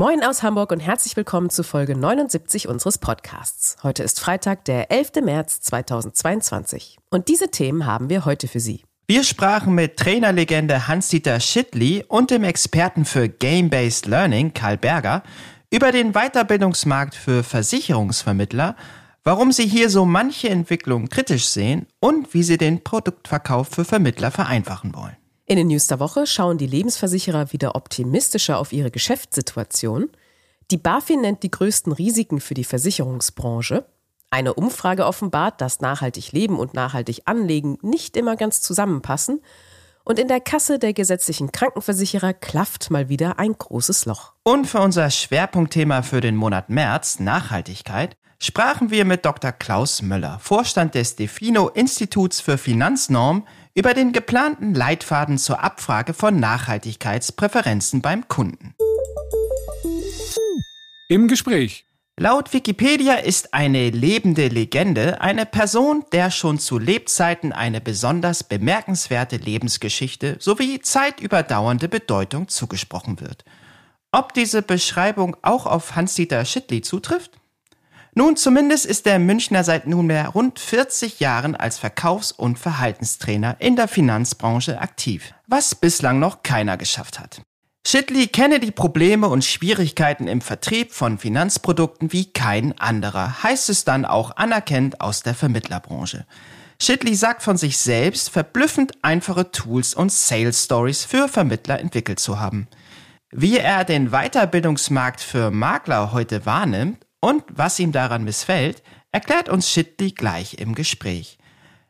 Moin aus Hamburg und herzlich willkommen zu Folge 79 unseres Podcasts. Heute ist Freitag, der 11. März 2022. Und diese Themen haben wir heute für Sie. Wir sprachen mit Trainerlegende Hans-Dieter Schittli und dem Experten für Game-Based Learning, Karl Berger, über den Weiterbildungsmarkt für Versicherungsvermittler, warum sie hier so manche Entwicklungen kritisch sehen und wie sie den Produktverkauf für Vermittler vereinfachen wollen. In den News der Woche schauen die Lebensversicherer wieder optimistischer auf ihre Geschäftssituation. Die BaFin nennt die größten Risiken für die Versicherungsbranche. Eine Umfrage offenbart, dass nachhaltig leben und nachhaltig anlegen nicht immer ganz zusammenpassen. Und in der Kasse der gesetzlichen Krankenversicherer klafft mal wieder ein großes Loch. Und für unser Schwerpunktthema für den Monat März, Nachhaltigkeit, sprachen wir mit Dr. Klaus Möller, Vorstand des Defino Instituts für Finanznorm, über den geplanten Leitfaden zur Abfrage von Nachhaltigkeitspräferenzen beim Kunden. Im Gespräch. Laut Wikipedia ist eine lebende Legende eine Person, der schon zu Lebzeiten eine besonders bemerkenswerte Lebensgeschichte sowie zeitüberdauernde Bedeutung zugesprochen wird. Ob diese Beschreibung auch auf Hans-Dieter Schittli zutrifft? Nun, zumindest ist der Münchner seit nunmehr rund 40 Jahren als Verkaufs- und Verhaltenstrainer in der Finanzbranche aktiv, was bislang noch keiner geschafft hat. Schittli kenne die Probleme und Schwierigkeiten im Vertrieb von Finanzprodukten wie kein anderer, heißt es dann auch anerkennt aus der Vermittlerbranche. Schittli sagt von sich selbst, verblüffend einfache Tools und Sales Stories für Vermittler entwickelt zu haben. Wie er den Weiterbildungsmarkt für Makler heute wahrnimmt und was ihm daran missfällt, erklärt uns Schittli gleich im Gespräch.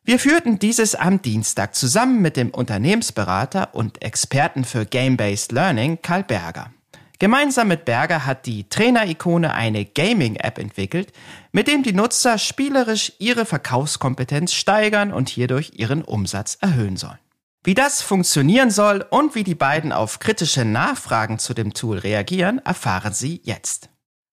Wir führten dieses am Dienstag zusammen mit dem Unternehmensberater und Experten für Game-Based Learning Karl Berger. Gemeinsam mit Berger hat die Trainer-Ikone eine Gaming-App entwickelt, mit dem die Nutzer spielerisch ihre Verkaufskompetenz steigern und hierdurch ihren Umsatz erhöhen sollen. Wie das funktionieren soll und wie die beiden auf kritische Nachfragen zu dem Tool reagieren, erfahren Sie jetzt.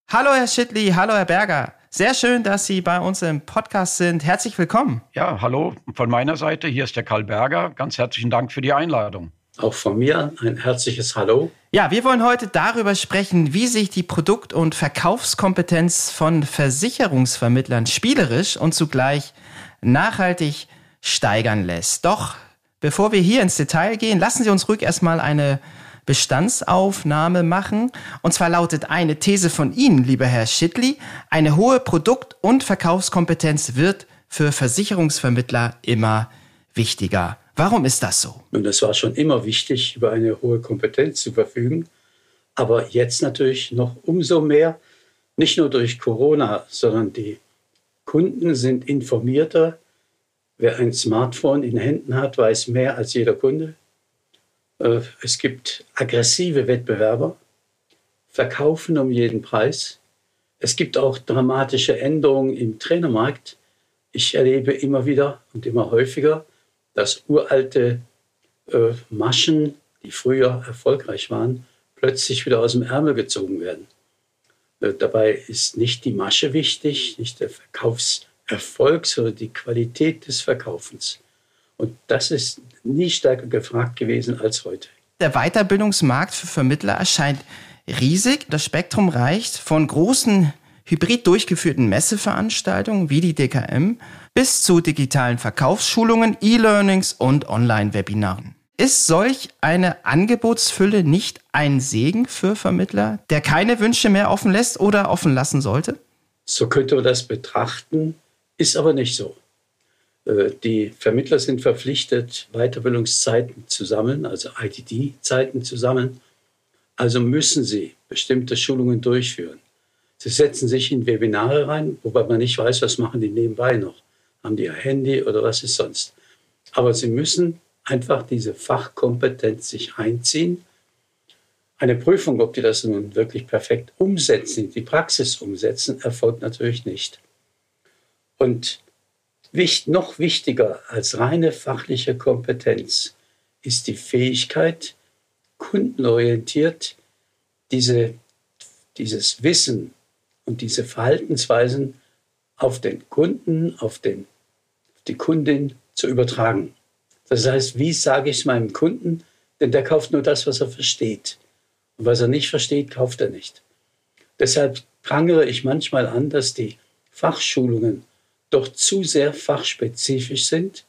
Hallo Herr Schittli, hallo Herr Berger. Sehr schön, dass Sie bei uns im Podcast sind. Herzlich willkommen. Ja, hallo von meiner Seite. Hier ist der Karl Berger. Ganz herzlichen Dank für die Einladung. Auch von mir ein herzliches Hallo. Ja, wir wollen heute darüber sprechen, wie sich die Produkt- und Verkaufskompetenz von Versicherungsvermittlern spielerisch und zugleich nachhaltig steigern lässt. Doch bevor wir hier ins Detail gehen, lassen Sie uns ruhig erstmal eine Bestandsaufnahme machen. Und zwar lautet eine These von Ihnen, lieber Herr Schittli, eine hohe Produkt- und Verkaufskompetenz wird für Versicherungsvermittler immer wichtiger. Warum ist das so? Und es war schon immer wichtig, über eine hohe Kompetenz zu verfügen. Aber jetzt natürlich noch umso mehr, nicht nur durch Corona, sondern die Kunden sind informierter. Wer ein Smartphone in Händen hat, weiß mehr als jeder Kunde. Äh, es gibt aggressive Wettbewerber, verkaufen um jeden Preis. Es gibt auch dramatische Änderungen im Trainermarkt. Ich erlebe immer wieder und immer häufiger, dass uralte äh, Maschen, die früher erfolgreich waren, plötzlich wieder aus dem Ärmel gezogen werden. Äh, dabei ist nicht die Masche wichtig, nicht der Verkaufserfolg, sondern die Qualität des Verkaufens. Und das ist nie stärker gefragt gewesen als heute. Der Weiterbildungsmarkt für Vermittler erscheint riesig. Das Spektrum reicht von großen hybrid durchgeführten Messeveranstaltungen wie die DKM bis zu digitalen Verkaufsschulungen, E-Learnings und Online-Webinaren. Ist solch eine Angebotsfülle nicht ein Segen für Vermittler, der keine Wünsche mehr offen lässt oder offen lassen sollte? So könnte man das betrachten, ist aber nicht so. Äh, die Vermittler sind verpflichtet, Weiterbildungszeiten zu sammeln, also ITD-Zeiten zu sammeln. Also müssen sie bestimmte Schulungen durchführen. Sie setzen sich in Webinare rein, wobei man nicht weiß, was machen die nebenbei noch. Haben die ein Handy oder was ist sonst? Aber sie müssen einfach diese Fachkompetenz sich einziehen. Eine Prüfung, ob die das nun wirklich perfekt umsetzen, die Praxis umsetzen, erfolgt natürlich nicht. Und noch wichtiger als reine fachliche Kompetenz ist die Fähigkeit, kundenorientiert diese, dieses Wissen und diese Verhaltensweisen auf den Kunden, auf, den, auf die Kundin zu übertragen. Das heißt, wie sage ich es meinem Kunden? Denn der kauft nur das, was er versteht. Und was er nicht versteht, kauft er nicht. Deshalb prangere ich manchmal an, dass die Fachschulungen doch zu sehr fachspezifisch sind,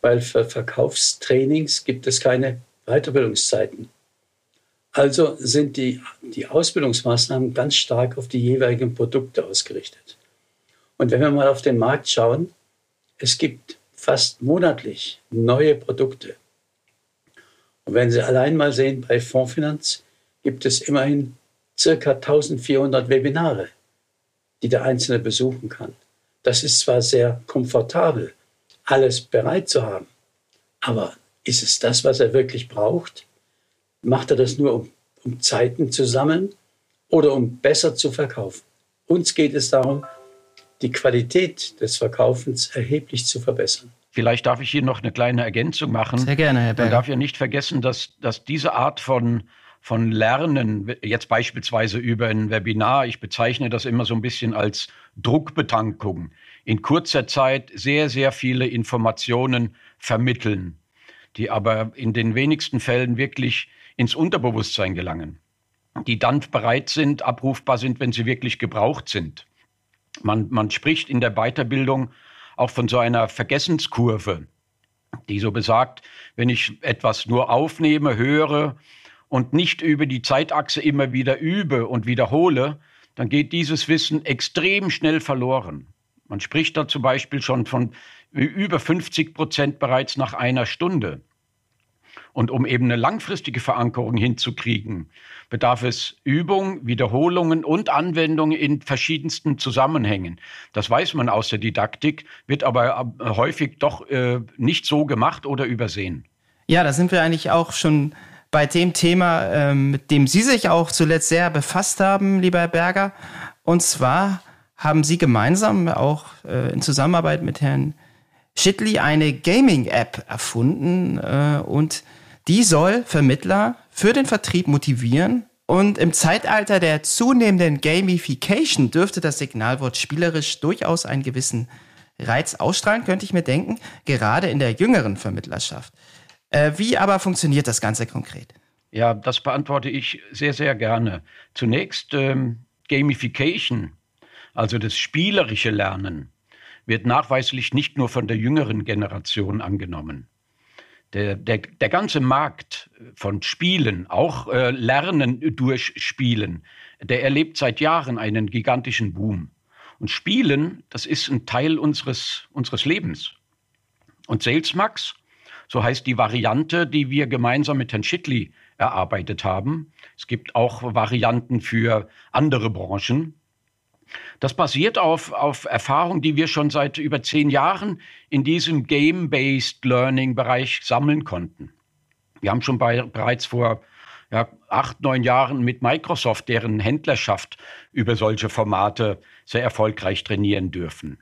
weil für Verkaufstrainings gibt es keine Weiterbildungszeiten. Also sind die, die Ausbildungsmaßnahmen ganz stark auf die jeweiligen Produkte ausgerichtet. Und wenn wir mal auf den Markt schauen, es gibt fast monatlich neue Produkte. Und wenn Sie allein mal sehen, bei Fondsfinanz gibt es immerhin circa 1400 Webinare, die der Einzelne besuchen kann. Das ist zwar sehr komfortabel, alles bereit zu haben, aber ist es das, was er wirklich braucht? Macht er das nur, um, um Zeiten zu sammeln oder um besser zu verkaufen? Uns geht es darum, die Qualität des Verkaufens erheblich zu verbessern. Vielleicht darf ich hier noch eine kleine Ergänzung machen. Sehr gerne, Herr Berg. Man darf ja nicht vergessen, dass, dass diese Art von, von Lernen, jetzt beispielsweise über ein Webinar, ich bezeichne das immer so ein bisschen als Druckbetankung, in kurzer Zeit sehr, sehr viele Informationen vermitteln, die aber in den wenigsten Fällen wirklich ins Unterbewusstsein gelangen, die dann bereit sind, abrufbar sind, wenn sie wirklich gebraucht sind. Man, man spricht in der Weiterbildung auch von so einer Vergessenskurve, die so besagt, wenn ich etwas nur aufnehme, höre und nicht über die Zeitachse immer wieder übe und wiederhole, dann geht dieses Wissen extrem schnell verloren. Man spricht da zum Beispiel schon von über 50 Prozent bereits nach einer Stunde. Und um eben eine langfristige Verankerung hinzukriegen, bedarf es Übung, Wiederholungen und Anwendung in verschiedensten Zusammenhängen. Das weiß man aus der Didaktik, wird aber äh, häufig doch äh, nicht so gemacht oder übersehen. Ja, da sind wir eigentlich auch schon bei dem Thema, äh, mit dem Sie sich auch zuletzt sehr befasst haben, lieber Herr Berger. Und zwar haben Sie gemeinsam auch äh, in Zusammenarbeit mit Herrn Schittli eine Gaming-App erfunden äh, und die soll Vermittler für den Vertrieb motivieren und im Zeitalter der zunehmenden Gamification dürfte das Signalwort spielerisch durchaus einen gewissen Reiz ausstrahlen, könnte ich mir denken, gerade in der jüngeren Vermittlerschaft. Äh, wie aber funktioniert das Ganze konkret? Ja, das beantworte ich sehr, sehr gerne. Zunächst ähm, Gamification, also das spielerische Lernen, wird nachweislich nicht nur von der jüngeren Generation angenommen. Der, der, der ganze Markt von Spielen, auch äh, Lernen durch Spielen, der erlebt seit Jahren einen gigantischen Boom. Und Spielen, das ist ein Teil unseres, unseres Lebens. Und SalesMax, so heißt die Variante, die wir gemeinsam mit Herrn Schittli erarbeitet haben. Es gibt auch Varianten für andere Branchen. Das basiert auf, auf Erfahrung, die wir schon seit über zehn Jahren in diesem Game-Based Learning-Bereich sammeln konnten. Wir haben schon bei, bereits vor ja, acht, neun Jahren mit Microsoft, deren Händlerschaft über solche Formate sehr erfolgreich trainieren dürfen.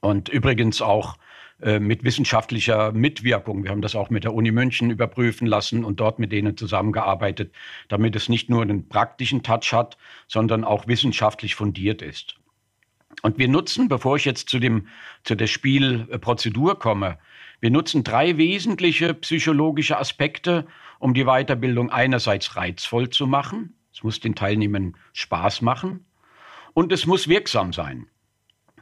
Und übrigens auch äh, mit wissenschaftlicher Mitwirkung. Wir haben das auch mit der Uni München überprüfen lassen und dort mit denen zusammengearbeitet, damit es nicht nur einen praktischen Touch hat, sondern auch wissenschaftlich fundiert ist. Und wir nutzen, bevor ich jetzt zu, dem, zu der Spielprozedur komme, wir nutzen drei wesentliche psychologische Aspekte, um die Weiterbildung einerseits reizvoll zu machen. Es muss den Teilnehmern Spaß machen und es muss wirksam sein.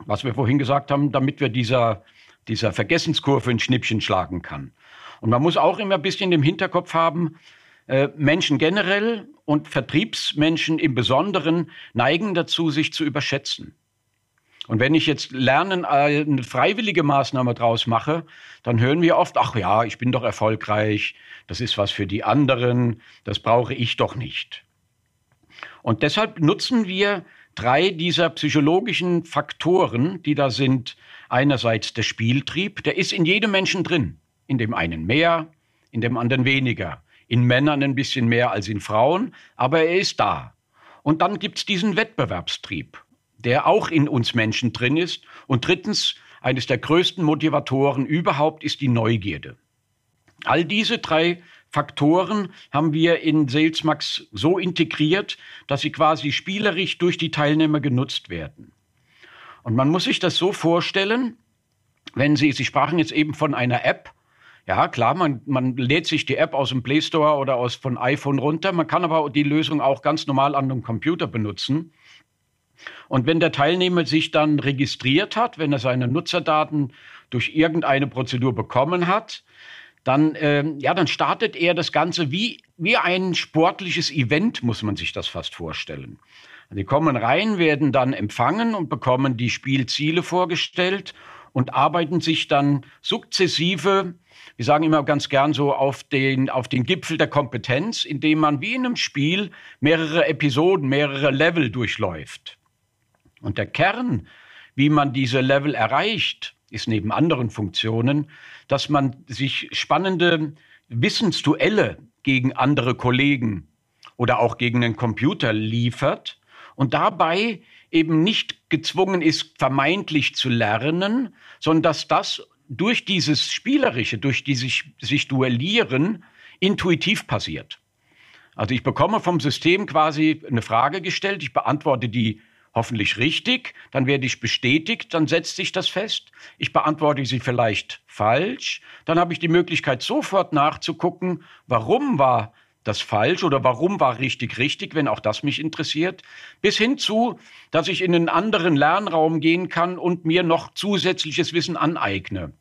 Was wir vorhin gesagt haben, damit wir dieser dieser Vergessenskurve ein Schnippchen schlagen kann. Und man muss auch immer ein bisschen im Hinterkopf haben, äh, Menschen generell und Vertriebsmenschen im Besonderen neigen dazu, sich zu überschätzen. Und wenn ich jetzt Lernen eine freiwillige Maßnahme draus mache, dann hören wir oft, ach ja, ich bin doch erfolgreich, das ist was für die anderen, das brauche ich doch nicht. Und deshalb nutzen wir drei dieser psychologischen Faktoren, die da sind, einerseits der Spieltrieb, der ist in jedem Menschen drin. In dem einen mehr, in dem anderen weniger. In Männern ein bisschen mehr als in Frauen, aber er ist da. Und dann gibt es diesen Wettbewerbstrieb, der auch in uns Menschen drin ist. Und drittens eines der größten Motivatoren überhaupt ist die Neugierde. All diese drei Faktoren haben wir in SalesMax so integriert, dass sie quasi spielerisch durch die Teilnehmer genutzt werden. Und man muss sich das so vorstellen, wenn Sie, Sie sprachen jetzt eben von einer App, ja, klar, man, man lädt sich die App aus dem Play Store oder aus von iPhone runter. Man kann aber die Lösung auch ganz normal an einem Computer benutzen. Und wenn der Teilnehmer sich dann registriert hat, wenn er seine Nutzerdaten durch irgendeine Prozedur bekommen hat, dann, äh, ja, dann startet er das Ganze wie, wie ein sportliches Event, muss man sich das fast vorstellen. Die kommen rein, werden dann empfangen und bekommen die Spielziele vorgestellt und arbeiten sich dann sukzessive, wir sagen immer ganz gern so, auf den, auf den Gipfel der Kompetenz, indem man wie in einem Spiel mehrere Episoden, mehrere Level durchläuft. Und der Kern, wie man diese Level erreicht, ist neben anderen Funktionen, dass man sich spannende Wissensduelle gegen andere Kollegen oder auch gegen den Computer liefert und dabei eben nicht gezwungen ist, vermeintlich zu lernen, sondern dass das durch dieses Spielerische, durch dieses sich duellieren, intuitiv passiert. Also ich bekomme vom System quasi eine Frage gestellt, ich beantworte die hoffentlich richtig, dann werde ich bestätigt, dann setzt sich das fest. Ich beantworte sie vielleicht falsch, dann habe ich die Möglichkeit sofort nachzugucken, warum war das falsch oder warum war richtig richtig, wenn auch das mich interessiert, bis hin zu, dass ich in einen anderen Lernraum gehen kann und mir noch zusätzliches Wissen aneigne.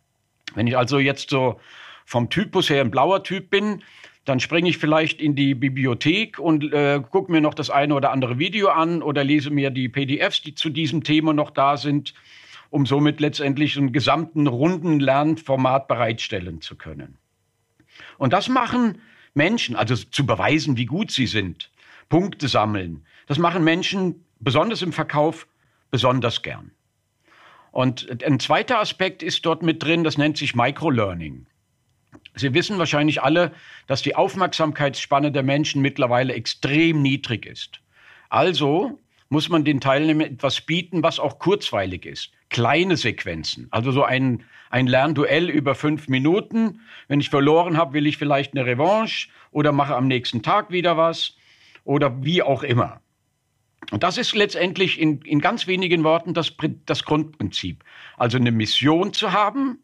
Wenn ich also jetzt so vom Typus her ein blauer Typ bin, dann springe ich vielleicht in die Bibliothek und äh, gucke mir noch das eine oder andere Video an oder lese mir die PDFs, die zu diesem Thema noch da sind, um somit letztendlich einen gesamten runden Lernformat bereitstellen zu können. Und das machen Menschen, also zu beweisen, wie gut sie sind, Punkte sammeln, das machen Menschen besonders im Verkauf besonders gern. Und ein zweiter Aspekt ist dort mit drin, das nennt sich Microlearning. Sie wissen wahrscheinlich alle, dass die Aufmerksamkeitsspanne der Menschen mittlerweile extrem niedrig ist. Also muss man den Teilnehmern etwas bieten, was auch kurzweilig ist. Kleine Sequenzen, also so ein, ein Lernduell über fünf Minuten. Wenn ich verloren habe, will ich vielleicht eine Revanche oder mache am nächsten Tag wieder was oder wie auch immer. Und das ist letztendlich in, in ganz wenigen Worten das, das Grundprinzip. Also eine Mission zu haben,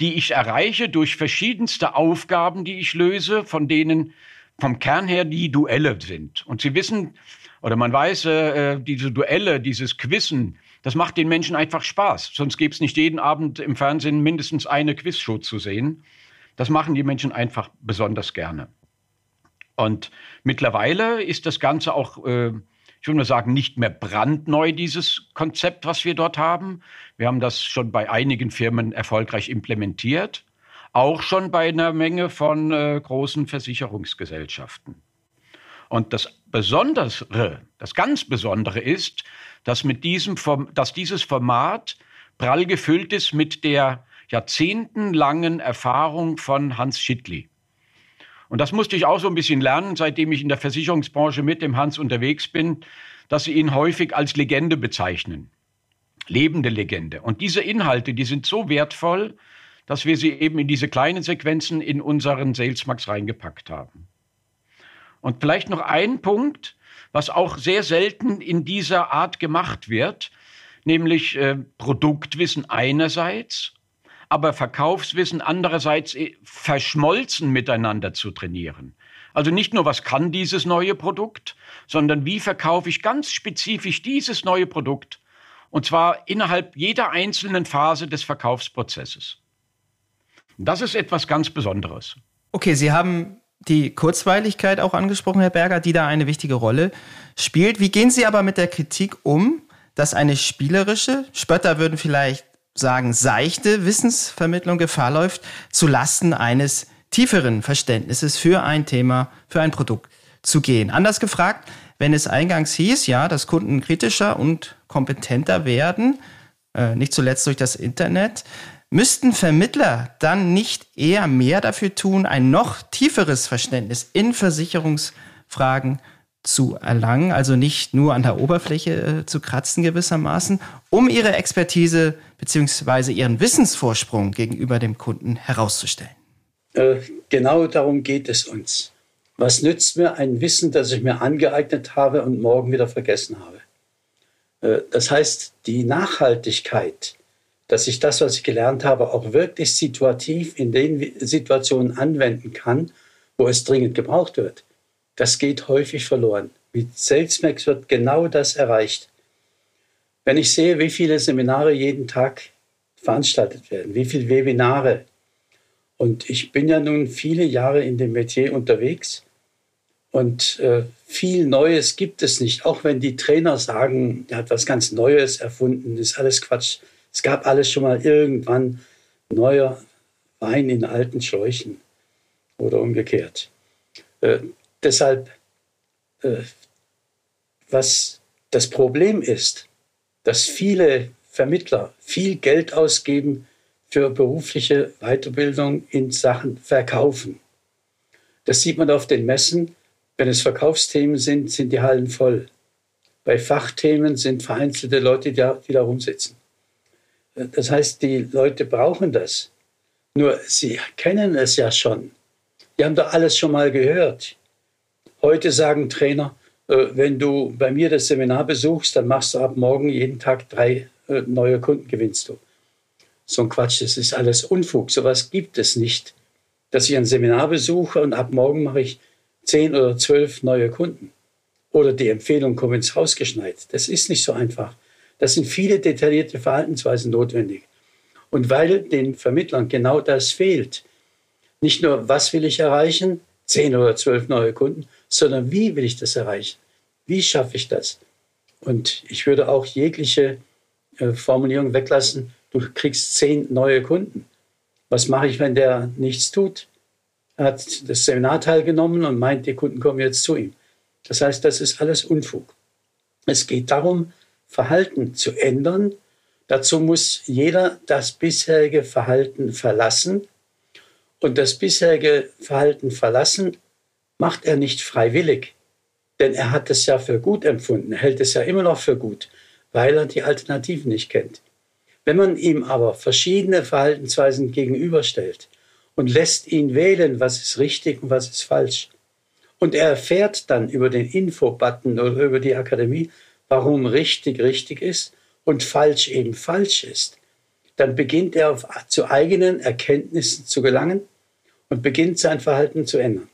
die ich erreiche durch verschiedenste Aufgaben, die ich löse, von denen vom Kern her die Duelle sind. Und Sie wissen, oder man weiß, äh, äh diese Duelle, dieses Quizzen, das macht den Menschen einfach Spaß. Sonst gäbe es nicht jeden Abend im Fernsehen mindestens eine Quizshow zu sehen. Das machen die Menschen einfach besonders gerne. Und mittlerweile ist das Ganze auch äh, ich würde mal sagen, nicht mehr brandneu, dieses Konzept, was wir dort haben. Wir haben das schon bei einigen Firmen erfolgreich implementiert, auch schon bei einer Menge von äh, großen Versicherungsgesellschaften. Und das Besondere, das ganz Besondere ist, dass, mit diesem, dass dieses Format prall gefüllt ist mit der jahrzehntelangen Erfahrung von Hans Schittli. Und das musste ich auch so ein bisschen lernen, seitdem ich in der Versicherungsbranche mit dem Hans unterwegs bin, dass sie ihn häufig als Legende bezeichnen. Lebende Legende. Und diese Inhalte, die sind so wertvoll, dass wir sie eben in diese kleinen Sequenzen in unseren Salesmax reingepackt haben. Und vielleicht noch ein Punkt, was auch sehr selten in dieser Art gemacht wird, nämlich äh, Produktwissen einerseits aber Verkaufswissen andererseits äh, verschmolzen miteinander zu trainieren. Also nicht nur, was kann dieses neue Produkt, sondern wie verkaufe ich ganz spezifisch dieses neue Produkt und zwar innerhalb jeder einzelnen Phase des Verkaufsprozesses. Das ist etwas ganz Besonderes. Okay, Sie haben die Kurzweiligkeit auch angesprochen, Herr Berger, die da eine wichtige Rolle spielt. Wie gehen Sie aber mit der Kritik um, dass eine spielerische, Spötter würden vielleicht sagen, seichte Wissensvermittlung Gefahr läuft, zu Lasten eines tieferen Verständnisses für ein Thema, für ein Produkt zu gehen. Anders gefragt, wenn es eingangs hieß, ja, dass Kunden kritischer und kompetenter werden, äh, nicht zuletzt durch das Internet, müssten Vermittler dann nicht eher mehr dafür tun, ein noch tieferes Verständnis in Versicherungsfragen zu erlangen, also nicht nur an der Oberfläche äh, zu kratzen gewissermaßen, um ihre Expertise bzw. ihren Wissensvorsprung gegenüber dem Kunden herauszustellen. Äh, genau darum geht es uns. Was nützt mir ein Wissen, das ich mir angeeignet habe und morgen wieder vergessen habe? Äh, das heißt, die Nachhaltigkeit, dass ich das, was ich gelernt habe, auch wirklich situativ in den Situationen anwenden kann, wo es dringend gebraucht wird, das geht häufig verloren. Mit SalesMax wird genau das erreicht. Wenn ich sehe, wie viele Seminare jeden Tag veranstaltet werden, wie viele Webinare, und ich bin ja nun viele Jahre in dem Metier unterwegs und äh, viel Neues gibt es nicht. Auch wenn die Trainer sagen, er hat was ganz Neues erfunden, ist alles Quatsch. Es gab alles schon mal irgendwann neuer Wein in alten Schläuchen oder umgekehrt. Äh, deshalb, äh, was das Problem ist, dass viele Vermittler viel Geld ausgeben für berufliche Weiterbildung in Sachen Verkaufen. Das sieht man auf den Messen. Wenn es Verkaufsthemen sind, sind die Hallen voll. Bei Fachthemen sind vereinzelte Leute, die da, die da rumsitzen. Das heißt, die Leute brauchen das. Nur sie kennen es ja schon. Die haben doch alles schon mal gehört. Heute sagen Trainer, äh, wenn du bei mir das Seminar besuchst, dann machst du ab morgen jeden Tag drei äh, neue Kunden, gewinnst du. So ein Quatsch, das ist alles Unfug. Sowas gibt es nicht. Dass ich ein Seminar besuche und ab morgen mache ich zehn oder zwölf neue Kunden. Oder die Empfehlung kommt ins Haus geschneit. Das ist nicht so einfach. Das sind viele detaillierte Verhaltensweisen notwendig. Und weil den Vermittlern genau das fehlt, nicht nur, was will ich erreichen, zehn oder zwölf neue Kunden, sondern wie will ich das erreichen? Wie schaffe ich das? Und ich würde auch jegliche äh, Formulierung weglassen, du kriegst zehn neue Kunden. Was mache ich, wenn der nichts tut? Er hat das Seminar teilgenommen und meint, die Kunden kommen jetzt zu ihm. Das heißt, das ist alles Unfug. Es geht darum, Verhalten zu ändern. Dazu muss jeder das bisherige Verhalten verlassen. Und das bisherige Verhalten verlassen macht er nicht freiwillig. Denn er hat es ja für gut empfunden, hält es ja immer noch für gut, weil er die Alternativen nicht kennt. Wenn man ihm aber verschiedene Verhaltensweisen gegenüberstellt und lässt ihn wählen, was ist richtig und was ist falsch, und er erfährt dann über den Info-Button oder über die Akademie, warum richtig richtig ist und falsch eben falsch ist, dann beginnt er auf, zu eigenen Erkenntnissen zu gelangen und beginnt sein Verhalten zu ändern.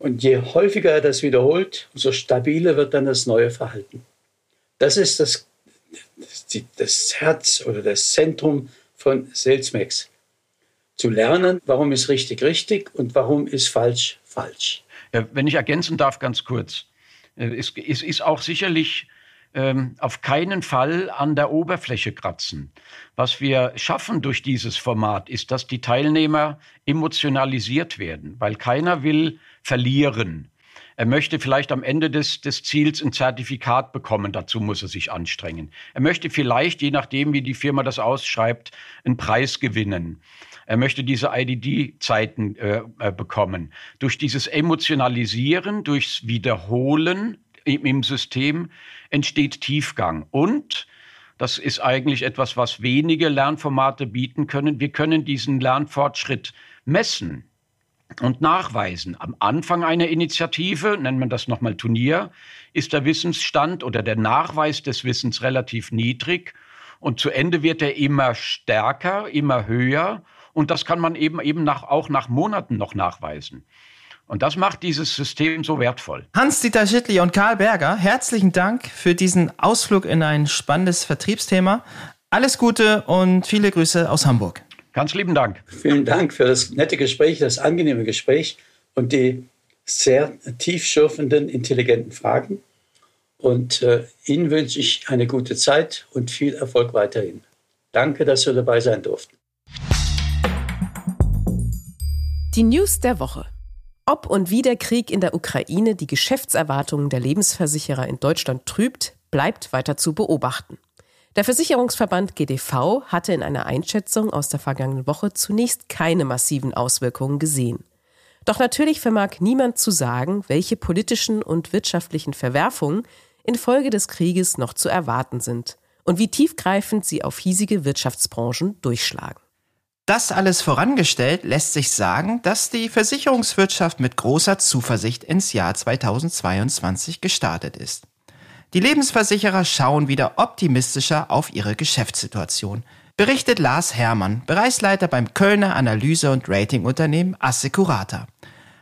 Und je häufiger er das wiederholt, umso stabiler wird dann das neue Verhalten. Das ist das, das Herz oder das Zentrum von SalesMax. Zu lernen, warum ist richtig richtig und warum ist falsch falsch. Ja, wenn ich ergänzen darf, ganz kurz. Äh, es, es ist auch sicherlich ähm, auf keinen Fall an der Oberfläche kratzen. Was wir schaffen durch dieses Format ist, dass die Teilnehmer emotionalisiert werden, weil keiner will verlieren. Er möchte vielleicht am Ende des, des Ziels ein Zertifikat bekommen, dazu muss er sich anstrengen. Er möchte vielleicht, je nachdem, wie die Firma das ausschreibt, einen Preis gewinnen. Er möchte diese IDD-Zeiten äh, äh, bekommen. Durch dieses Emotionalisieren, durchs Wiederholen im, im System entsteht Tiefgang. Und das ist eigentlich etwas, was wenige Lernformate bieten können. Wir können diesen Lernfortschritt messen und nachweisen. Am Anfang einer Initiative, nennt man das nochmal Turnier, ist der Wissensstand oder der Nachweis des Wissens relativ niedrig und zu Ende wird er immer stärker, immer höher und das kann man eben eben nach, auch nach Monaten noch nachweisen. Und das macht dieses System so wertvoll. Hans-Dieter Schittli und Karl Berger, herzlichen Dank für diesen Ausflug in ein spannendes Vertriebsthema. Alles Gute und viele Grüße aus Hamburg. Ganz lieben Dank. Vielen Dank für das nette Gespräch, das angenehme Gespräch und die sehr tiefschürfenden, intelligenten Fragen. Und äh, Ihnen wünsche ich eine gute Zeit und viel Erfolg weiterhin. Danke, dass wir dabei sein durften. Die News der Woche. Ob und wie der Krieg in der Ukraine die Geschäftserwartungen der Lebensversicherer in Deutschland trübt, bleibt weiter zu beobachten. Der Versicherungsverband GDV hatte in einer Einschätzung aus der vergangenen Woche zunächst keine massiven Auswirkungen gesehen. Doch natürlich vermag niemand zu sagen, welche politischen und wirtschaftlichen Verwerfungen infolge des Krieges noch zu erwarten sind und wie tiefgreifend sie auf hiesige Wirtschaftsbranchen durchschlagen. Das alles vorangestellt lässt sich sagen, dass die Versicherungswirtschaft mit großer Zuversicht ins Jahr 2022 gestartet ist. Die Lebensversicherer schauen wieder optimistischer auf ihre Geschäftssituation, berichtet Lars Hermann, Bereichsleiter beim Kölner Analyse- und Ratingunternehmen Assecurata.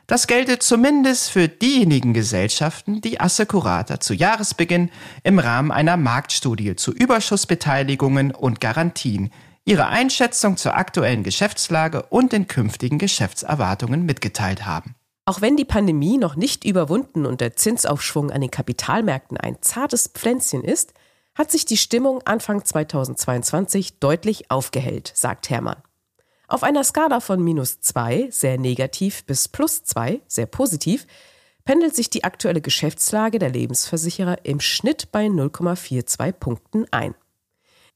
Das gelte zumindest für diejenigen Gesellschaften, die Assecurata zu Jahresbeginn im Rahmen einer Marktstudie zu Überschussbeteiligungen und Garantien ihre Einschätzung zur aktuellen Geschäftslage und den künftigen Geschäftserwartungen mitgeteilt haben. Auch wenn die Pandemie noch nicht überwunden und der Zinsaufschwung an den Kapitalmärkten ein zartes Pflänzchen ist, hat sich die Stimmung Anfang 2022 deutlich aufgehellt, sagt Hermann. Auf einer Skala von minus 2, sehr negativ, bis plus 2, sehr positiv, pendelt sich die aktuelle Geschäftslage der Lebensversicherer im Schnitt bei 0,42 Punkten ein.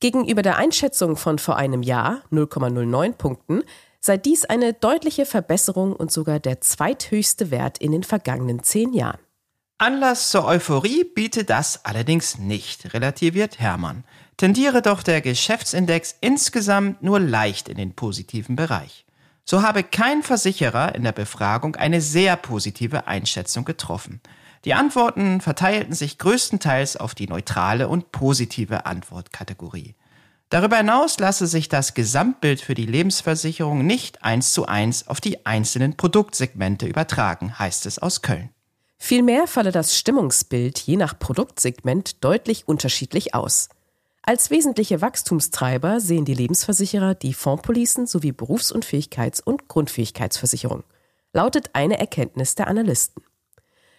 Gegenüber der Einschätzung von vor einem Jahr 0,09 Punkten sei dies eine deutliche Verbesserung und sogar der zweithöchste Wert in den vergangenen zehn Jahren. Anlass zur Euphorie bietet das allerdings nicht, relativiert Hermann. Tendiere doch der Geschäftsindex insgesamt nur leicht in den positiven Bereich. So habe kein Versicherer in der Befragung eine sehr positive Einschätzung getroffen. Die Antworten verteilten sich größtenteils auf die neutrale und positive Antwortkategorie. Darüber hinaus lasse sich das Gesamtbild für die Lebensversicherung nicht eins zu eins auf die einzelnen Produktsegmente übertragen, heißt es aus Köln. Vielmehr falle das Stimmungsbild je nach Produktsegment deutlich unterschiedlich aus. Als wesentliche Wachstumstreiber sehen die Lebensversicherer die Fondspolicen sowie Berufsunfähigkeits- und Grundfähigkeitsversicherung, lautet eine Erkenntnis der Analysten.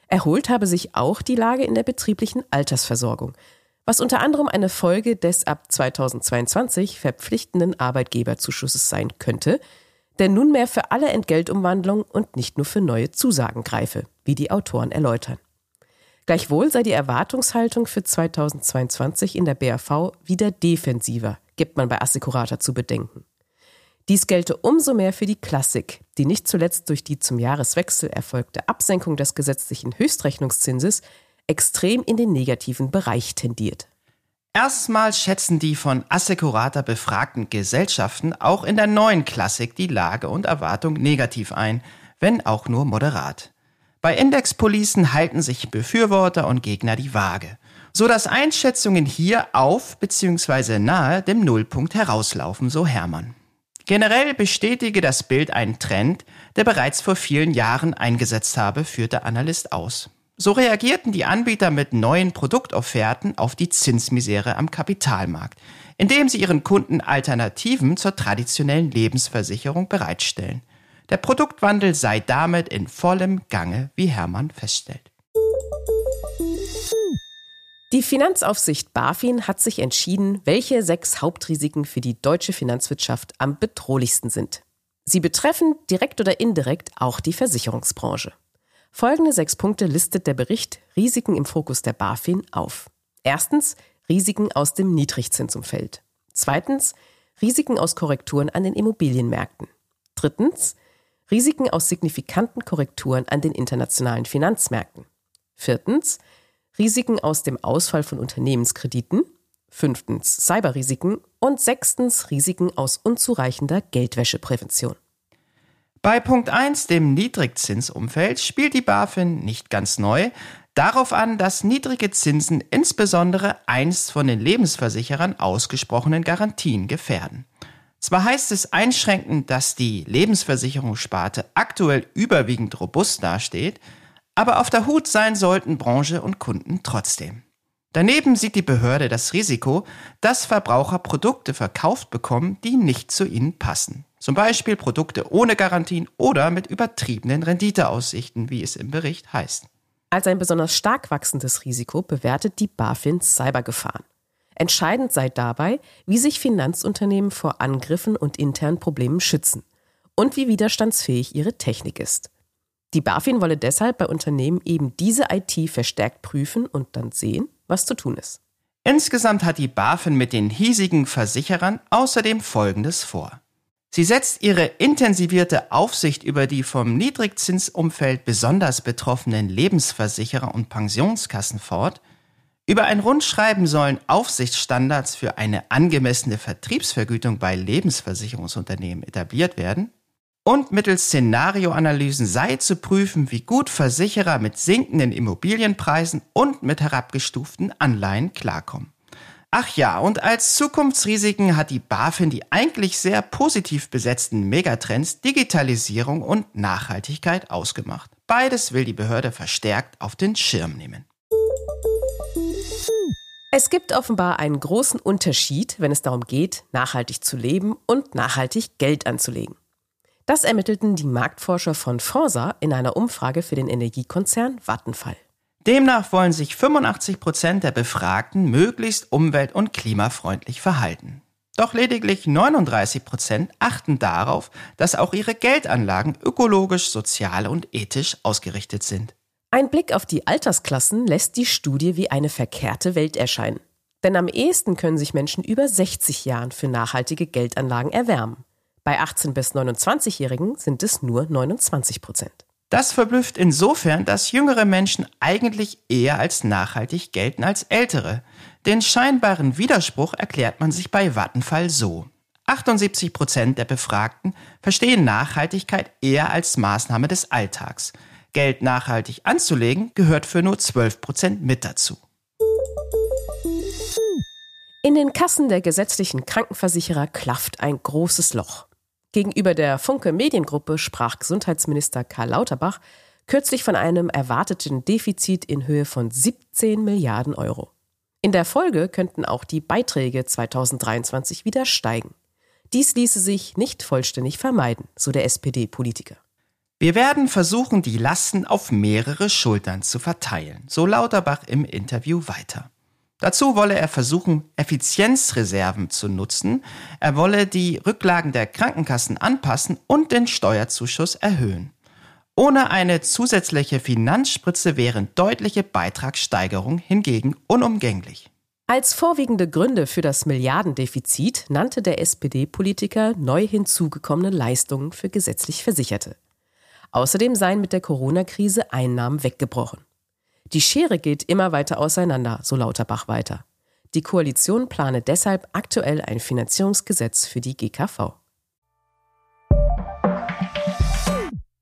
Erholt habe sich auch die Lage in der betrieblichen Altersversorgung, was unter anderem eine Folge des ab 2022 verpflichtenden Arbeitgeberzuschusses sein könnte, der nunmehr für alle Entgeltumwandlungen und nicht nur für neue Zusagen greife, wie die Autoren erläutern. Gleichwohl sei die Erwartungshaltung für 2022 in der BAV wieder defensiver, gibt man bei Assecurata zu bedenken. Dies gelte umso mehr für die Klassik, die nicht zuletzt durch die zum Jahreswechsel erfolgte Absenkung des gesetzlichen Höchstrechnungszinses extrem in den negativen Bereich tendiert. Erstmals schätzen die von Assecurata befragten Gesellschaften auch in der neuen Klassik die Lage und Erwartung negativ ein, wenn auch nur moderat. Bei Indexpolicen halten sich Befürworter und Gegner die Waage, so dass Einschätzungen hier auf bzw. nahe dem Nullpunkt herauslaufen, so Hermann. Generell bestätige das Bild einen Trend, der bereits vor vielen Jahren eingesetzt habe, führt der Analyst aus. So reagierten die Anbieter mit neuen Produktofferten auf die Zinsmisere am Kapitalmarkt, indem sie ihren Kunden Alternativen zur traditionellen Lebensversicherung bereitstellen. Der Produktwandel sei damit in vollem Gange, wie Hermann feststellt. Die Finanzaufsicht BaFin hat sich entschieden, welche sechs Hauptrisiken für die deutsche Finanzwirtschaft am bedrohlichsten sind. Sie betreffen direkt oder indirekt auch die Versicherungsbranche. Folgende sechs Punkte listet der Bericht Risiken im Fokus der BaFin auf. Erstens Risiken aus dem Niedrigzinsumfeld. Zweitens Risiken aus Korrekturen an den Immobilienmärkten. Drittens Risiken aus signifikanten Korrekturen an den internationalen Finanzmärkten. Viertens Risiken aus dem Ausfall von Unternehmenskrediten, fünftens Cyberrisiken und sechstens Risiken aus unzureichender Geldwäscheprävention. Bei Punkt 1, dem Niedrigzinsumfeld, spielt die BaFin nicht ganz neu darauf an, dass niedrige Zinsen insbesondere einst von den Lebensversicherern ausgesprochenen Garantien gefährden. Zwar heißt es einschränkend, dass die Lebensversicherungssparte aktuell überwiegend robust dasteht, aber auf der Hut sein sollten Branche und Kunden trotzdem. Daneben sieht die Behörde das Risiko, dass Verbraucher Produkte verkauft bekommen, die nicht zu ihnen passen. Zum Beispiel Produkte ohne Garantien oder mit übertriebenen Renditeaussichten, wie es im Bericht heißt. Als ein besonders stark wachsendes Risiko bewertet die BaFin Cybergefahren. Entscheidend sei dabei, wie sich Finanzunternehmen vor Angriffen und internen Problemen schützen und wie widerstandsfähig ihre Technik ist. Die BaFin wolle deshalb bei Unternehmen eben diese IT verstärkt prüfen und dann sehen, was zu tun ist. Insgesamt hat die BaFin mit den hiesigen Versicherern außerdem Folgendes vor. Sie setzt ihre intensivierte Aufsicht über die vom Niedrigzinsumfeld besonders betroffenen Lebensversicherer und Pensionskassen fort. Über ein Rundschreiben sollen Aufsichtsstandards für eine angemessene Vertriebsvergütung bei Lebensversicherungsunternehmen etabliert werden. Und mittels Szenarioanalysen sei zu prüfen, wie gut Versicherer mit sinkenden Immobilienpreisen und mit herabgestuften Anleihen klarkommen. Ach ja, und als Zukunftsrisiken hat die BaFin die eigentlich sehr positiv besetzten Megatrends Digitalisierung und Nachhaltigkeit ausgemacht. Beides will die Behörde verstärkt auf den Schirm nehmen. Es gibt offenbar einen großen Unterschied, wenn es darum geht, nachhaltig zu leben und nachhaltig Geld anzulegen. Das ermittelten die Marktforscher von Forsa in einer Umfrage für den Energiekonzern Vattenfall. Demnach wollen sich 85 Prozent der Befragten möglichst umwelt- und klimafreundlich verhalten. Doch lediglich 39 Prozent achten darauf, dass auch ihre Geldanlagen ökologisch, sozial und ethisch ausgerichtet sind. Ein Blick auf die Altersklassen lässt die Studie wie eine verkehrte Welt erscheinen. Denn am ehesten können sich Menschen über 60 Jahren für nachhaltige Geldanlagen erwärmen. Bei 18- bis 29-Jährigen sind es nur 29 Prozent. Das verblüfft insofern, dass jüngere Menschen eigentlich eher als nachhaltig gelten als ältere. Den scheinbaren Widerspruch erklärt man sich bei Vattenfall so. 78 Prozent der Befragten verstehen Nachhaltigkeit eher als Maßnahme des Alltags. Geld nachhaltig anzulegen gehört für nur 12 Prozent mit dazu. In den Kassen der gesetzlichen Krankenversicherer klafft ein großes Loch. Gegenüber der Funke Mediengruppe sprach Gesundheitsminister Karl Lauterbach kürzlich von einem erwarteten Defizit in Höhe von 17 Milliarden Euro. In der Folge könnten auch die Beiträge 2023 wieder steigen. Dies ließe sich nicht vollständig vermeiden, so der SPD-Politiker. Wir werden versuchen, die Lasten auf mehrere Schultern zu verteilen, so Lauterbach im Interview weiter. Dazu wolle er versuchen, Effizienzreserven zu nutzen. Er wolle die Rücklagen der Krankenkassen anpassen und den Steuerzuschuss erhöhen. Ohne eine zusätzliche Finanzspritze wären deutliche Beitragssteigerungen hingegen unumgänglich. Als vorwiegende Gründe für das Milliardendefizit nannte der SPD-Politiker neu hinzugekommene Leistungen für gesetzlich Versicherte. Außerdem seien mit der Corona-Krise Einnahmen weggebrochen. Die Schere geht immer weiter auseinander, so Lauterbach weiter. Die Koalition plane deshalb aktuell ein Finanzierungsgesetz für die GKV.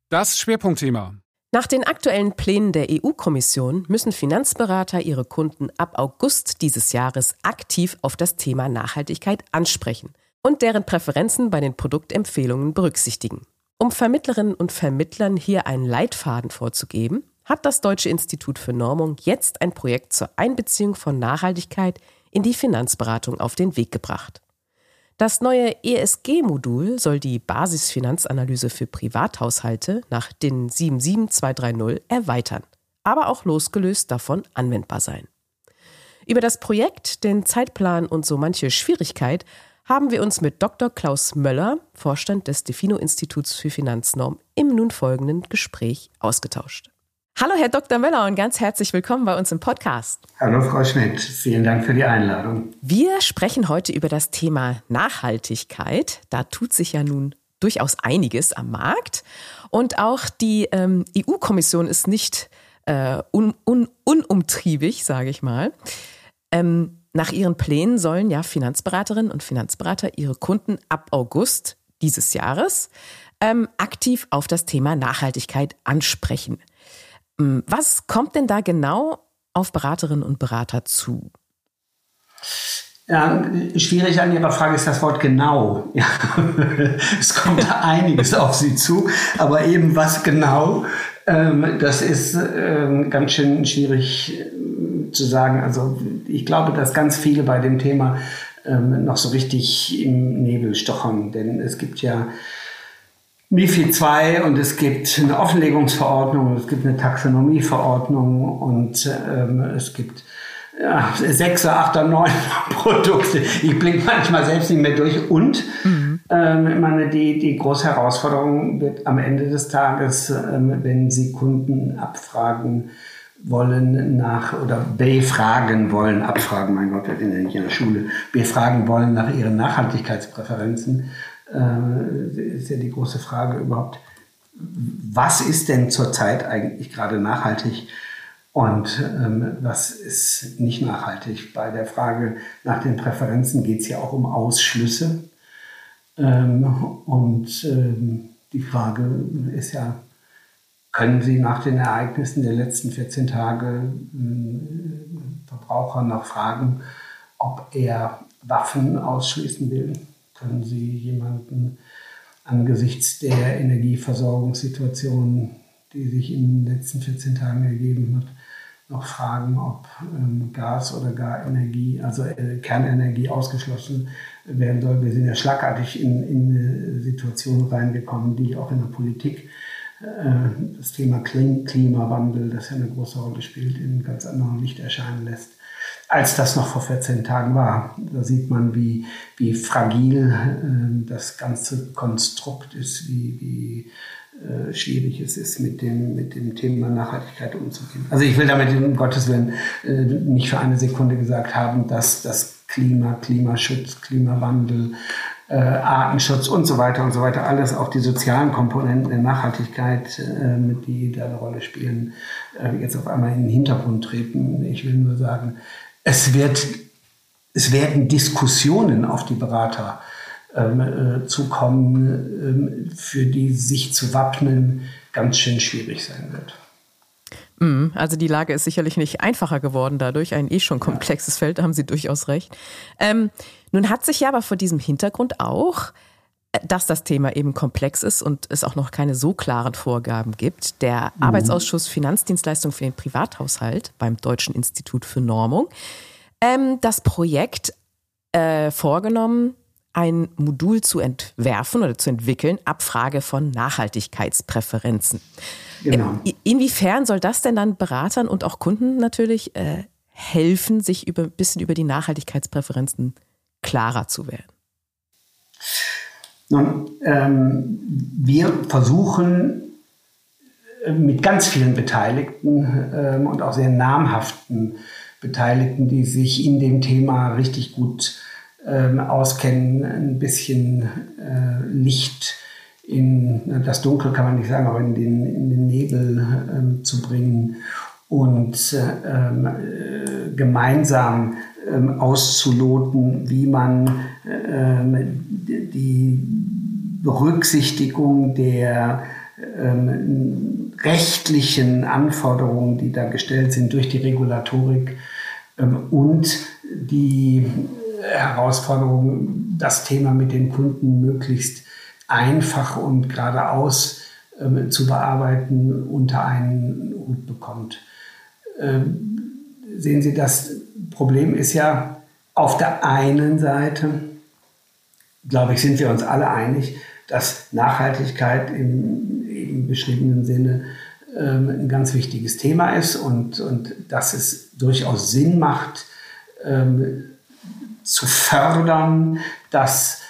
Das Schwerpunktthema. Nach den aktuellen Plänen der EU-Kommission müssen Finanzberater ihre Kunden ab August dieses Jahres aktiv auf das Thema Nachhaltigkeit ansprechen und deren Präferenzen bei den Produktempfehlungen berücksichtigen. Um Vermittlerinnen und Vermittlern hier einen Leitfaden vorzugeben, hat das Deutsche Institut für Normung jetzt ein Projekt zur Einbeziehung von Nachhaltigkeit in die Finanzberatung auf den Weg gebracht. Das neue ESG-Modul soll die Basisfinanzanalyse für Privathaushalte nach DIN 77230 erweitern, aber auch losgelöst davon anwendbar sein. Über das Projekt, den Zeitplan und so manche Schwierigkeit haben wir uns mit Dr. Klaus Möller, Vorstand des Defino Instituts für Finanznorm, im nun folgenden Gespräch ausgetauscht. Hallo, Herr Dr. Möller, und ganz herzlich willkommen bei uns im Podcast. Hallo, Frau Schmidt. Vielen Dank für die Einladung. Wir sprechen heute über das Thema Nachhaltigkeit. Da tut sich ja nun durchaus einiges am Markt. Und auch die ähm, EU-Kommission ist nicht äh, un, un, unumtriebig, sage ich mal. Ähm, nach ihren Plänen sollen ja Finanzberaterinnen und Finanzberater ihre Kunden ab August dieses Jahres ähm, aktiv auf das Thema Nachhaltigkeit ansprechen. Ähm, was kommt denn da genau auf Beraterinnen und Berater zu? Ja, schwierig an Ihrer Frage ist das Wort genau. Ja, es kommt einiges auf Sie zu, aber eben was genau, ähm, das ist ähm, ganz schön schwierig äh, zu sagen. Also ich glaube, dass ganz viele bei dem Thema ähm, noch so richtig im Nebel stochern, denn es gibt ja MIFID 2 und es gibt eine Offenlegungsverordnung, es gibt eine Taxonomieverordnung und ähm, es gibt ja, sechser, achter, neun Produkte. Ich blinke manchmal selbst nicht mehr durch. Und mhm. ähm, meine, die, die große Herausforderung wird am Ende des Tages, ähm, wenn Sie Kunden abfragen wollen nach oder befragen wollen, abfragen, mein Gott, wir sind ja nicht in der Schule, befragen wollen nach ihren Nachhaltigkeitspräferenzen, ist ja die große Frage überhaupt, was ist denn zurzeit eigentlich gerade nachhaltig und ähm, was ist nicht nachhaltig? Bei der Frage nach den Präferenzen geht es ja auch um Ausschlüsse. Ähm, und ähm, die Frage ist ja, können Sie nach den Ereignissen der letzten 14 Tage äh, Verbraucher noch fragen, ob er Waffen ausschließen will? Können Sie jemanden angesichts der Energieversorgungssituation, die sich in den letzten 14 Tagen ergeben hat, noch fragen, ob ähm, Gas oder gar Energie, also äh, Kernenergie ausgeschlossen werden soll. Wir sind ja schlagartig in, in eine Situation reingekommen, die auch in der Politik äh, das Thema Klimawandel, das ja eine große Rolle spielt, in ganz anderem Licht erscheinen lässt, als das noch vor 14 Tagen war. Da sieht man, wie, wie fragil äh, das ganze Konstrukt ist, wie, wie äh, schwierig es ist, mit dem, mit dem Thema Nachhaltigkeit umzugehen. Also ich will damit um Gottes Willen äh, nicht für eine Sekunde gesagt haben, dass das Klima, Klimaschutz, Klimawandel, äh, Artenschutz und so weiter und so weiter, alles auch die sozialen Komponenten der Nachhaltigkeit, äh, die da eine Rolle spielen, äh, jetzt auf einmal in den Hintergrund treten. Ich will nur sagen, es wird, es werden Diskussionen auf die Berater ähm, äh, zukommen, ähm, für die sich zu wappnen ganz schön schwierig sein wird. Mhm, also die Lage ist sicherlich nicht einfacher geworden dadurch, ein eh schon komplexes Feld, da haben Sie durchaus recht. Ähm, nun hat sich ja aber vor diesem Hintergrund auch, dass das Thema eben komplex ist und es auch noch keine so klaren Vorgaben gibt, der mhm. Arbeitsausschuss Finanzdienstleistung für den Privathaushalt beim Deutschen Institut für Normung ähm, das Projekt äh, vorgenommen, ein Modul zu entwerfen oder zu entwickeln, Abfrage von Nachhaltigkeitspräferenzen. Genau. Inwiefern soll das denn dann Beratern und auch Kunden natürlich äh, helfen, sich ein bisschen über die Nachhaltigkeitspräferenzen klarer zu werden? Nun, ähm, wir versuchen äh, mit ganz vielen Beteiligten ähm, und auch sehr namhaften Beteiligten, die sich in dem Thema richtig gut ähm, auskennen, ein bisschen äh, Licht in das Dunkel kann man nicht sagen, aber in den, in den Nebel ähm, zu bringen und ähm, äh, gemeinsam ähm, auszuloten, wie man ähm, die Berücksichtigung der ähm, rechtlichen Anforderungen, die da gestellt sind durch die Regulatorik ähm, und die Herausforderung, das Thema mit den Kunden möglichst einfach und geradeaus ähm, zu bearbeiten, unter einen Hut bekommt. Ähm, sehen Sie, das Problem ist ja auf der einen Seite, glaube ich, sind wir uns alle einig, dass Nachhaltigkeit im eben beschriebenen Sinne ähm, ein ganz wichtiges Thema ist und, und dass es durchaus Sinn macht, ähm, zu fördern, dass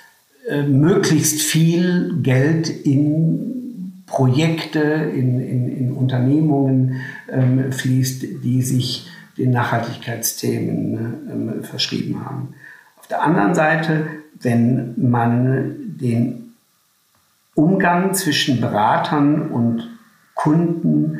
äh, möglichst viel Geld in Projekte, in, in, in Unternehmungen ähm, fließt, die sich den Nachhaltigkeitsthemen ähm, verschrieben haben. Auf der anderen Seite, wenn man den Umgang zwischen Beratern und Kunden,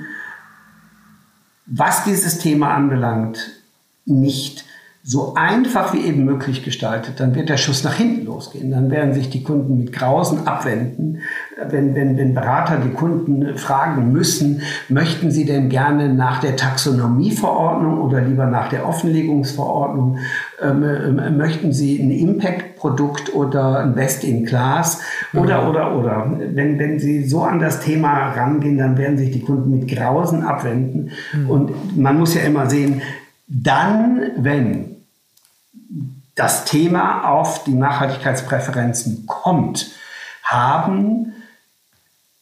was dieses Thema anbelangt, nicht so einfach wie eben möglich gestaltet, dann wird der Schuss nach hinten losgehen. Dann werden sich die Kunden mit Grausen abwenden. Wenn, wenn, wenn Berater die Kunden fragen müssen, möchten sie denn gerne nach der Taxonomieverordnung oder lieber nach der Offenlegungsverordnung, ähm, ähm, möchten sie ein Impact-Produkt oder ein Best-in-Class oder, mhm. oder, oder. Wenn, wenn sie so an das Thema rangehen, dann werden sich die Kunden mit Grausen abwenden. Mhm. Und man muss ja immer sehen, dann, wenn das Thema auf die Nachhaltigkeitspräferenzen kommt, haben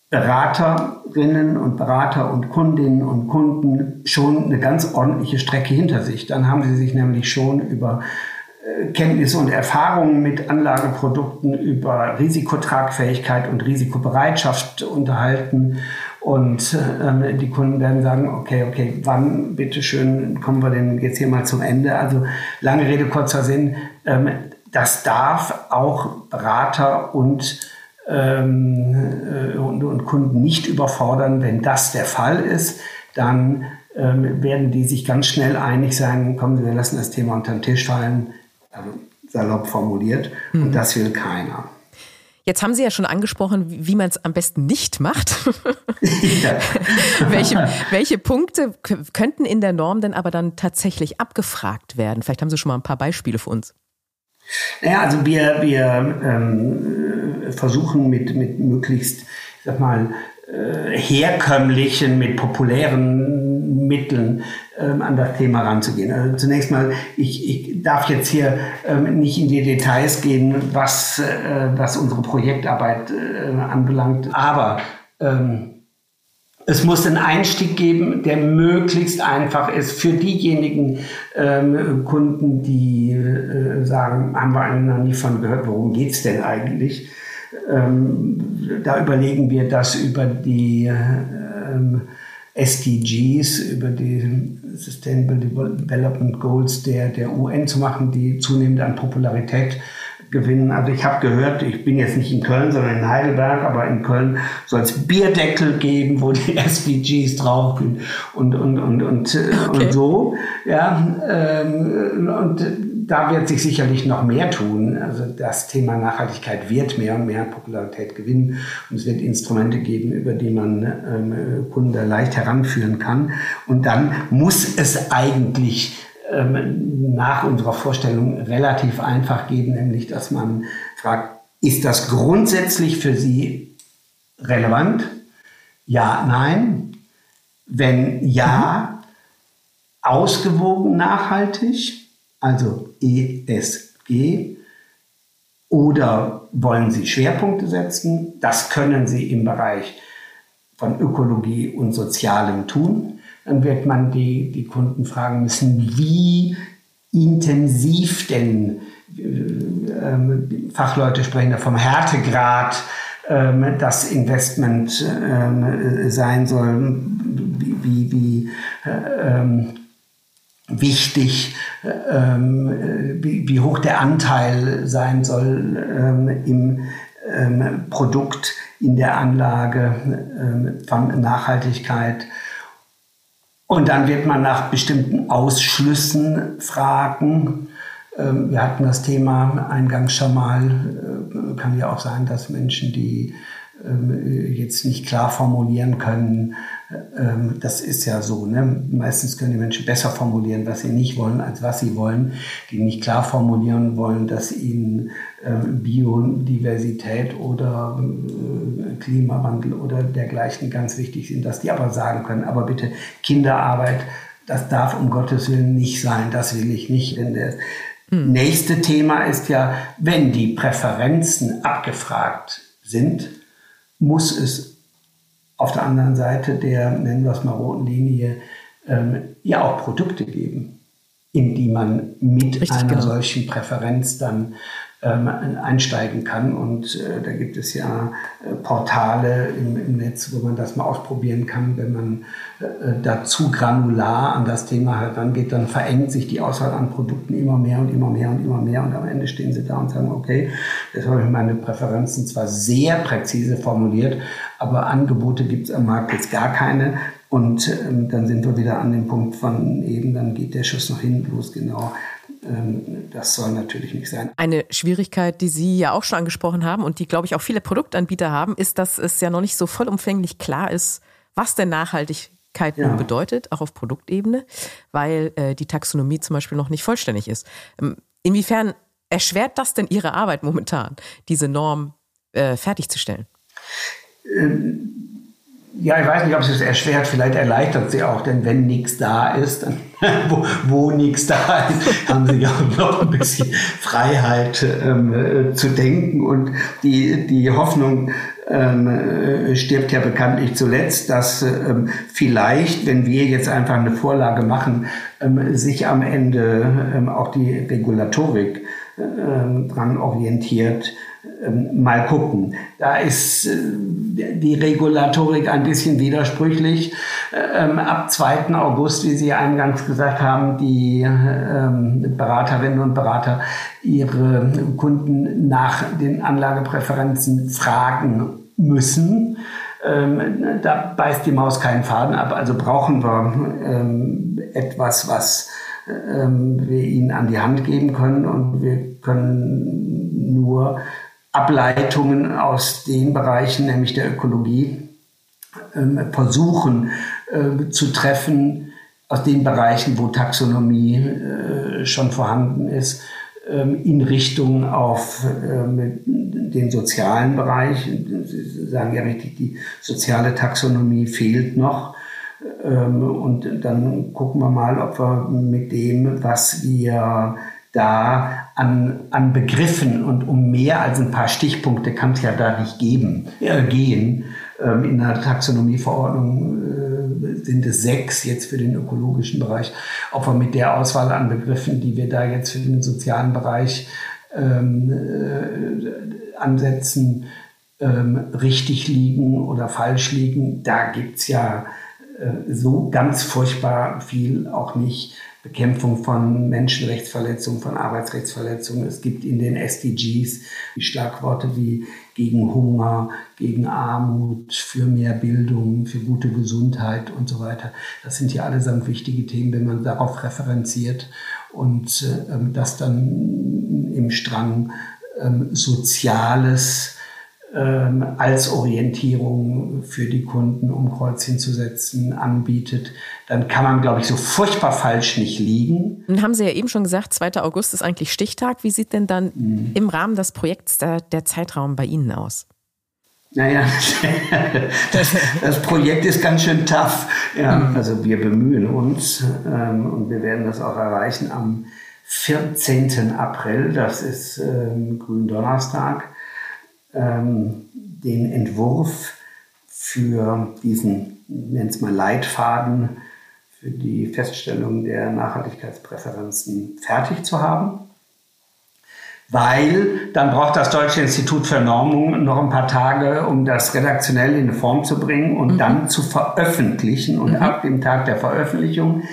Beraterinnen und Berater und Kundinnen und Kunden schon eine ganz ordentliche Strecke hinter sich. Dann haben sie sich nämlich schon über äh, Kenntnisse und Erfahrungen mit Anlageprodukten, über Risikotragfähigkeit und Risikobereitschaft unterhalten und ähm, die Kunden werden sagen, okay, okay, wann, bitteschön, kommen wir denn jetzt hier mal zum Ende? Also lange Rede, kurzer Sinn. Ähm, das darf auch Berater und, ähm, äh, und, und, Kunden nicht überfordern. Wenn das der Fall ist, dann ähm, werden die sich ganz schnell einig sein, kommen Sie, wir lassen das Thema unter den Tisch fallen, also salopp formuliert. Mhm. Und das will keiner. Jetzt haben Sie ja schon angesprochen, wie man es am besten nicht macht. welche, welche Punkte könnten in der Norm denn aber dann tatsächlich abgefragt werden? Vielleicht haben Sie schon mal ein paar Beispiele für uns. Naja, also wir, wir ähm, versuchen mit, mit möglichst, ich sag mal, äh, herkömmlichen, mit populären Mitteln ähm, an das Thema ranzugehen. Also zunächst mal, ich, ich darf jetzt hier ähm, nicht in die Details gehen, was, äh, was unsere Projektarbeit äh, anbelangt, aber ähm, es muss einen Einstieg geben, der möglichst einfach ist für diejenigen ähm, Kunden, die äh, sagen, haben wir noch nie von gehört, worum geht's denn eigentlich? Ähm, da überlegen wir das über die ähm, SDGs, über die Sustainable Development Goals der, der UN zu machen, die zunehmend an Popularität gewinnen. Also ich habe gehört, ich bin jetzt nicht in Köln, sondern in Heidelberg, aber in Köln soll es Bierdeckel geben, wo die SDGs drauf sind und, und, und, und, äh, okay. und so. Ja, ähm, und da wird sich sicherlich noch mehr tun. Also das Thema Nachhaltigkeit wird mehr und mehr Popularität gewinnen und es wird Instrumente geben, über die man ähm, Kunden leicht heranführen kann. Und dann muss es eigentlich ähm, nach unserer Vorstellung relativ einfach geben, nämlich dass man fragt, ist das grundsätzlich für Sie relevant? Ja, nein. Wenn ja, ausgewogen nachhaltig, also ESG, oder wollen Sie Schwerpunkte setzen? Das können Sie im Bereich von Ökologie und Sozialem tun dann wird man die, die Kunden fragen müssen, wie intensiv denn, äh, Fachleute sprechen da vom Härtegrad, äh, das Investment äh, sein soll, wie, wie, wie ähm, wichtig, ähm, wie, hoch der Anteil sein soll ähm, im ähm, Produkt, in der Anlage von Nachhaltigkeit. Und dann wird man nach bestimmten Ausschlüssen fragen. Wir hatten das Thema eingangs schon mal. Äh, kann ja auch sein, dass Menschen, die jetzt nicht klar formulieren können, ähm, das ist ja so. Ne? Meistens können die Menschen besser formulieren, was sie nicht wollen, als was sie wollen. Die nicht klar formulieren wollen, dass ihnen ähm, Biodiversität oder äh, Klimawandel oder dergleichen ganz wichtig sind, dass die aber sagen können, aber bitte Kinderarbeit, das darf um Gottes Willen nicht sein, das will ich nicht. Denn das hm. nächste Thema ist ja, wenn die Präferenzen abgefragt sind, muss es auf der anderen Seite der, nennen wir es mal, roten Linie, ähm, ja auch Produkte geben, in die man mit Richtig, einer genau. solchen Präferenz dann einsteigen kann. Und äh, da gibt es ja äh, Portale im, im, Netz, wo man das mal ausprobieren kann. Wenn man äh, da zu granular an das Thema herangeht, dann verengt sich die Auswahl an Produkten immer mehr und immer mehr und immer mehr. Und am Ende stehen sie da und sagen, okay, das habe ich meine Präferenzen zwar sehr präzise formuliert, aber Angebote gibt es am Markt jetzt gar keine. Und ähm, dann sind wir wieder an dem Punkt von eben, dann geht der Schuss noch hinten los, genau. Ähm, das soll natürlich nicht sein. Eine Schwierigkeit, die Sie ja auch schon angesprochen haben und die, glaube ich, auch viele Produktanbieter haben, ist, dass es ja noch nicht so vollumfänglich klar ist, was denn Nachhaltigkeit ja. nun bedeutet, auch auf Produktebene, weil äh, die Taxonomie zum Beispiel noch nicht vollständig ist. Ähm, inwiefern erschwert das denn Ihre Arbeit momentan, diese Norm äh, fertigzustellen? Ähm, ja, ich weiß nicht, ob es es erschwert, vielleicht erleichtert sie auch, denn wenn nichts da ist, dann, wo, wo nichts da ist, haben sie ja noch ein bisschen Freiheit ähm, äh, zu denken. Und die, die Hoffnung ähm, äh, stirbt ja bekanntlich zuletzt, dass ähm, vielleicht, wenn wir jetzt einfach eine Vorlage machen, ähm, sich am Ende ähm, auch die Regulatorik ähm, dran orientiert, mal gucken. Da ist äh, die Regulatorik ein bisschen widersprüchlich. Ähm, ab 2. August, wie Sie eingangs gesagt haben, die ähm, Beraterinnen und Berater ihre Kunden nach den Anlagepräferenzen fragen müssen. Da beißt die Maus keinen Faden ab. Also brauchen wir etwas, was wir ihnen an die Hand geben können und wir können nur Ableitungen aus den Bereichen, nämlich der Ökologie, ähm, versuchen äh, zu treffen, aus den Bereichen, wo Taxonomie äh, schon vorhanden ist, ähm, in Richtung auf ähm, den sozialen Bereich. Sie sagen ja richtig, die soziale Taxonomie fehlt noch. Und dann gucken wir mal, ob wir mit dem, was wir da an, an Begriffen und um mehr als ein paar Stichpunkte kann es ja da nicht geben, äh, gehen. Ähm, in der Taxonomieverordnung äh, sind es sechs jetzt für den ökologischen Bereich. Ob wir mit der Auswahl an Begriffen, die wir da jetzt für den sozialen Bereich ähm, äh, ansetzen, ähm, richtig liegen oder falsch liegen, da gibt's ja äh, so ganz furchtbar viel auch nicht. Bekämpfung von Menschenrechtsverletzungen, von Arbeitsrechtsverletzungen. Es gibt in den SDGs die Schlagworte wie gegen Hunger, gegen Armut, für mehr Bildung, für gute Gesundheit und so weiter. Das sind ja allesamt wichtige Themen, wenn man darauf referenziert und äh, das dann im Strang äh, Soziales ähm, als Orientierung für die Kunden, um Kreuz hinzusetzen, anbietet, dann kann man, glaube ich, so furchtbar falsch nicht liegen. Nun haben Sie ja eben schon gesagt, 2. August ist eigentlich Stichtag. Wie sieht denn dann mhm. im Rahmen des Projekts der, der Zeitraum bei Ihnen aus? Naja, das Projekt ist ganz schön tough. Ja, mhm. Also wir bemühen uns ähm, und wir werden das auch erreichen am 14. April. Das ist ähm, Gründonnerstag ähm, den Entwurf für diesen, nennt es mal Leitfaden, für die Feststellung der Nachhaltigkeitspräferenzen fertig zu haben. Weil dann braucht das Deutsche Institut für Normung noch ein paar Tage, um das redaktionell in Form zu bringen und mhm. dann zu veröffentlichen. Und mhm. ab dem Tag der Veröffentlichung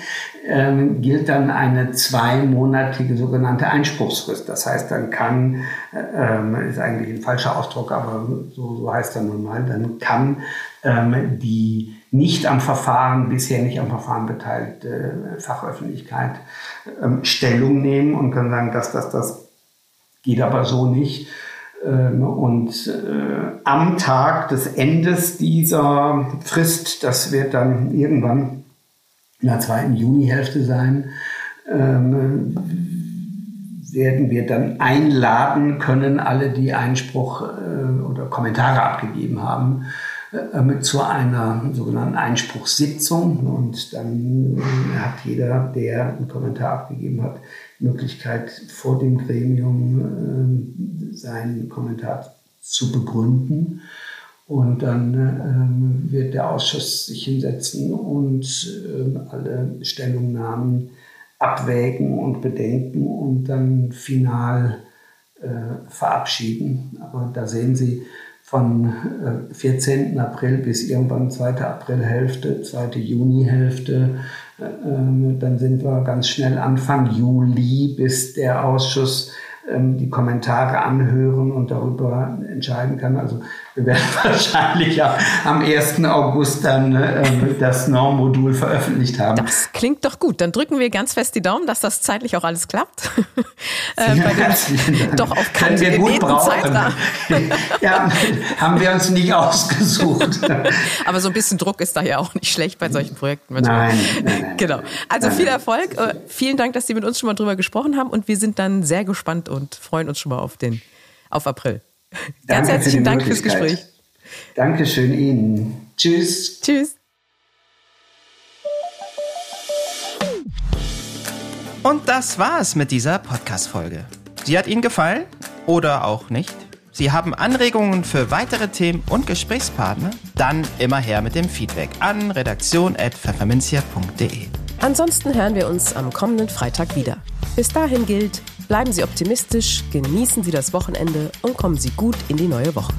ähm, gilt dann eine zweimonatige sogenannte Einspruchsfrist. Das heißt, dann kann, ähm, ist eigentlich ein falscher Ausdruck, aber so, so heißt er nun mal, dann kann ähm, die nicht am Verfahren, bisher nicht am Verfahren beteiligte Fachöffentlichkeit ähm, Stellung nehmen und kann sagen, dass das, das geht aber so nicht. Ähm, und äh, am Tag des Endes dieser Frist, das wird dann irgendwann in der zweiten Junihälfte sein, ähm, werden wir dann einladen können, alle, die Einspruch äh, oder Kommentare abgegeben haben, äh, zu einer sogenannten Einspruchssitzung. Und dann äh, hat jeder, der einen Kommentar abgegeben hat, Möglichkeit vor dem Gremium äh, seinen Kommentar zu begründen. Und dann ähm, wird der Ausschuss sich hinsetzen und ähm, alle Stellungnahmen abwägen und bedenken und dann final äh, verabschieden. Aber da sehen Sie von äh, 14. April bis irgendwann 2. Aprilhälfte, 2. Junihälfte, äh, ähm, dann sind wir ganz schnell Anfang Juli, bis der Ausschuss ähm, die Kommentare anhören und darüber entscheiden kann. Also wir werden wahrscheinlich am 1. August dann äh, das Normmodul veröffentlicht haben. Das klingt doch gut. Dann drücken wir ganz fest die Daumen, dass das zeitlich auch alles klappt. äh, ja, herzlichen Dank. Doch auf Kante wir gut brauchen. ja, haben wir uns nicht ausgesucht. Aber so ein bisschen Druck ist da ja auch nicht schlecht bei solchen Projekten. Nein, nein, nein, Genau. Also viel Erfolg. Äh, vielen Dank, dass Sie mit uns schon mal drüber gesprochen haben und wir sind dann sehr gespannt und freuen uns schon mal auf den auf April. Ganz herzlichen Dank fürs Gespräch. Dankeschön Ihnen. Tschüss. Tschüss. Und das war's mit dieser Podcast-Folge. Sie hat Ihnen gefallen oder auch nicht? Sie haben Anregungen für weitere Themen und Gesprächspartner? Dann immer her mit dem Feedback an redaktion.pfefferminzia.de. Ansonsten hören wir uns am kommenden Freitag wieder. Bis dahin gilt, Bleiben Sie optimistisch, genießen Sie das Wochenende und kommen Sie gut in die neue Woche.